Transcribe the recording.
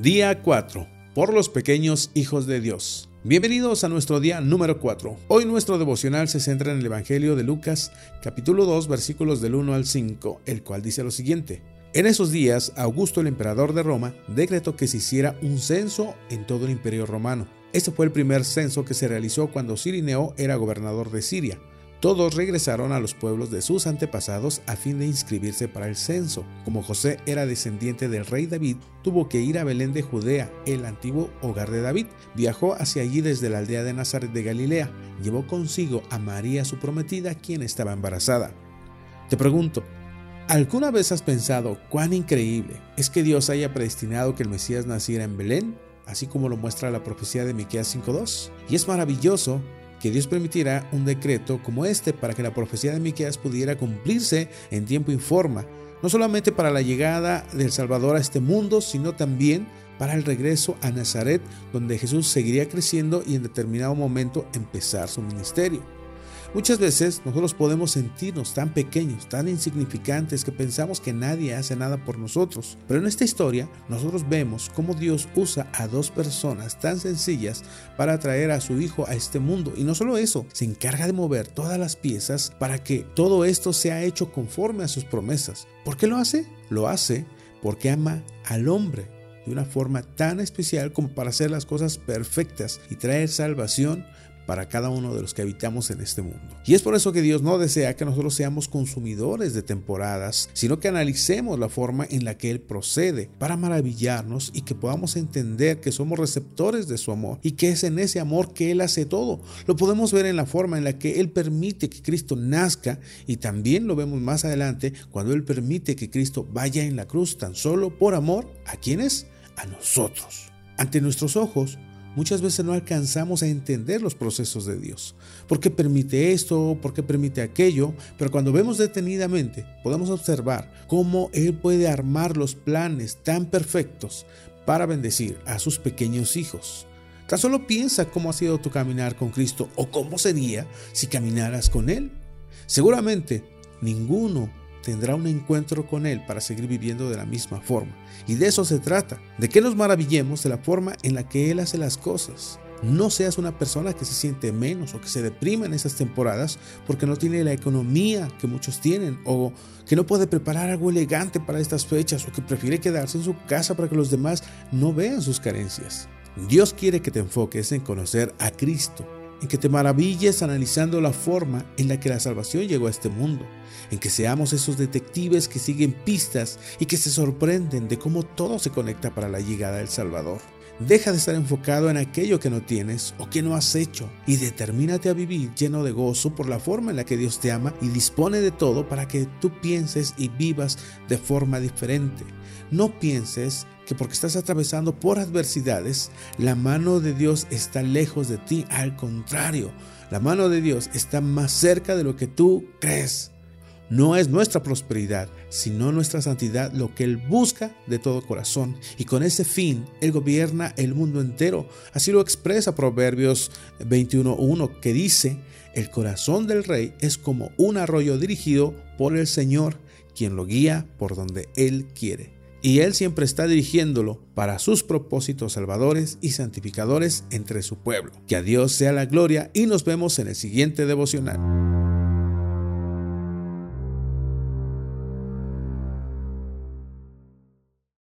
Día 4. Por los pequeños hijos de Dios. Bienvenidos a nuestro día número 4. Hoy nuestro devocional se centra en el Evangelio de Lucas, capítulo 2, versículos del 1 al 5, el cual dice lo siguiente. En esos días, Augusto el emperador de Roma decretó que se hiciera un censo en todo el imperio romano. Este fue el primer censo que se realizó cuando Cirineo era gobernador de Siria. Todos regresaron a los pueblos de sus antepasados a fin de inscribirse para el censo. Como José era descendiente del rey David, tuvo que ir a Belén de Judea, el antiguo hogar de David. Viajó hacia allí desde la aldea de Nazaret de Galilea. Llevó consigo a María su prometida, quien estaba embarazada. Te pregunto, ¿alguna vez has pensado cuán increíble es que Dios haya predestinado que el Mesías naciera en Belén? así como lo muestra la profecía de Miqueas 5:2. Y es maravilloso que Dios permitirá un decreto como este para que la profecía de Miqueas pudiera cumplirse en tiempo y forma, no solamente para la llegada del Salvador a este mundo, sino también para el regreso a Nazaret, donde Jesús seguiría creciendo y en determinado momento empezar su ministerio. Muchas veces nosotros podemos sentirnos tan pequeños, tan insignificantes que pensamos que nadie hace nada por nosotros. Pero en esta historia nosotros vemos cómo Dios usa a dos personas tan sencillas para traer a su hijo a este mundo. Y no solo eso, se encarga de mover todas las piezas para que todo esto sea hecho conforme a sus promesas. ¿Por qué lo hace? Lo hace porque ama al hombre de una forma tan especial como para hacer las cosas perfectas y traer salvación para cada uno de los que habitamos en este mundo. Y es por eso que Dios no desea que nosotros seamos consumidores de temporadas, sino que analicemos la forma en la que Él procede para maravillarnos y que podamos entender que somos receptores de su amor y que es en ese amor que Él hace todo. Lo podemos ver en la forma en la que Él permite que Cristo nazca y también lo vemos más adelante cuando Él permite que Cristo vaya en la cruz tan solo por amor a quienes? A nosotros. Ante nuestros ojos, muchas veces no alcanzamos a entender los procesos de Dios. ¿Por qué permite esto? ¿Por qué permite aquello? Pero cuando vemos detenidamente, podemos observar cómo Él puede armar los planes tan perfectos para bendecir a sus pequeños hijos. Tan solo piensa cómo ha sido tu caminar con Cristo o cómo sería si caminaras con Él. Seguramente ninguno tendrá un encuentro con Él para seguir viviendo de la misma forma. Y de eso se trata, de que nos maravillemos de la forma en la que Él hace las cosas. No seas una persona que se siente menos o que se deprima en esas temporadas porque no tiene la economía que muchos tienen o que no puede preparar algo elegante para estas fechas o que prefiere quedarse en su casa para que los demás no vean sus carencias. Dios quiere que te enfoques en conocer a Cristo en que te maravilles analizando la forma en la que la salvación llegó a este mundo, en que seamos esos detectives que siguen pistas y que se sorprenden de cómo todo se conecta para la llegada del Salvador. Deja de estar enfocado en aquello que no tienes o que no has hecho y determínate a vivir lleno de gozo por la forma en la que Dios te ama y dispone de todo para que tú pienses y vivas de forma diferente. No pienses que porque estás atravesando por adversidades, la mano de Dios está lejos de ti. Al contrario, la mano de Dios está más cerca de lo que tú crees. No es nuestra prosperidad, sino nuestra santidad lo que Él busca de todo corazón. Y con ese fin, Él gobierna el mundo entero. Así lo expresa Proverbios 21.1, que dice, el corazón del rey es como un arroyo dirigido por el Señor, quien lo guía por donde Él quiere. Y Él siempre está dirigiéndolo para sus propósitos salvadores y santificadores entre su pueblo. Que a Dios sea la gloria y nos vemos en el siguiente devocional.